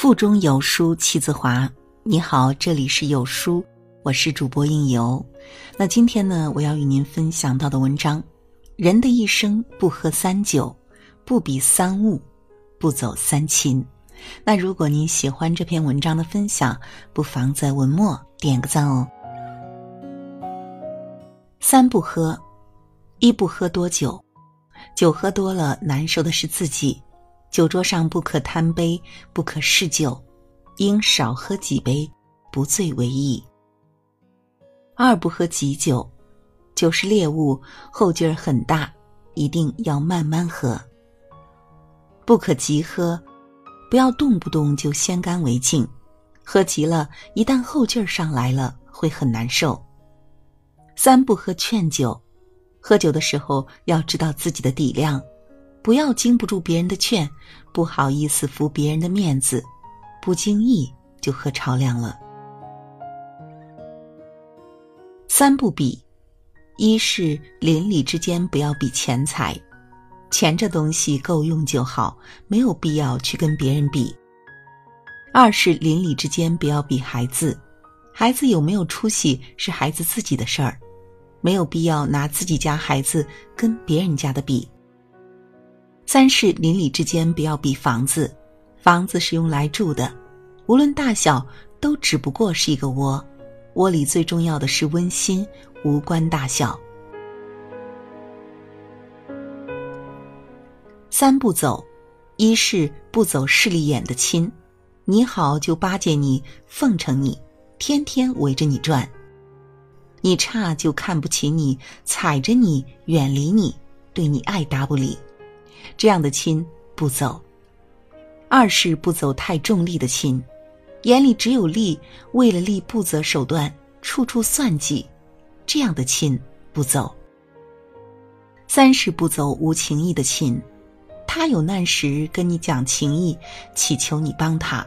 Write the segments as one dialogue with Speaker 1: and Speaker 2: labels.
Speaker 1: 腹中有书气自华。你好，这里是有书，我是主播应由。那今天呢，我要与您分享到的文章：人的一生不喝三酒，不比三物，不走三亲。那如果您喜欢这篇文章的分享，不妨在文末点个赞哦。三不喝，一不喝多酒，酒喝多了难受的是自己。酒桌上不可贪杯，不可嗜酒，应少喝几杯，不醉为宜。二不喝急酒，酒是猎物，后劲儿很大，一定要慢慢喝。不可急喝，不要动不动就先干为敬，喝急了，一旦后劲儿上来了，会很难受。三不喝劝酒，喝酒的时候要知道自己的底量。不要经不住别人的劝，不好意思服别人的面子，不经意就喝超量了。三不比，一是邻里之间不要比钱财，钱这东西够用就好，没有必要去跟别人比。二是邻里之间不要比孩子，孩子有没有出息是孩子自己的事儿，没有必要拿自己家孩子跟别人家的比。三是邻里之间不要比房子，房子是用来住的，无论大小都只不过是一个窝，窝里最重要的是温馨，无关大小。三步走，一是不走势利眼的亲，你好就巴结你，奉承你，天天围着你转；你差就看不起你，踩着你，远离你，对你爱答不理。这样的亲不走，二是不走太重利的亲，眼里只有利，为了利不择手段，处处算计，这样的亲不走。三是不走无情义的亲，他有难时跟你讲情义，祈求你帮他；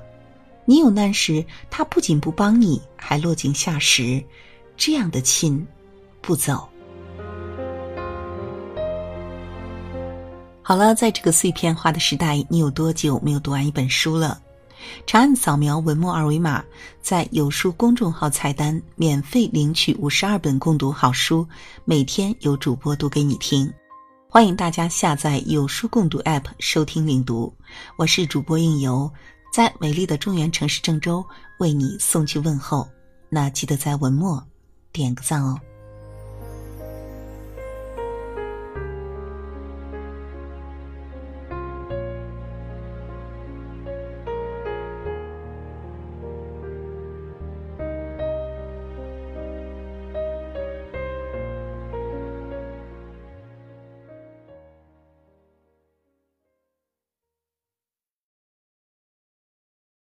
Speaker 1: 你有难时，他不仅不帮你，还落井下石，这样的亲不走。好了，在这个碎片化的时代，你有多久没有读完一本书了？长按扫描文末二维码，在有书公众号菜单免费领取五十二本共读好书，每天有主播读给你听。欢迎大家下载有书共读 App 收听领读。我是主播应由，在美丽的中原城市郑州为你送去问候。那记得在文末点个赞哦。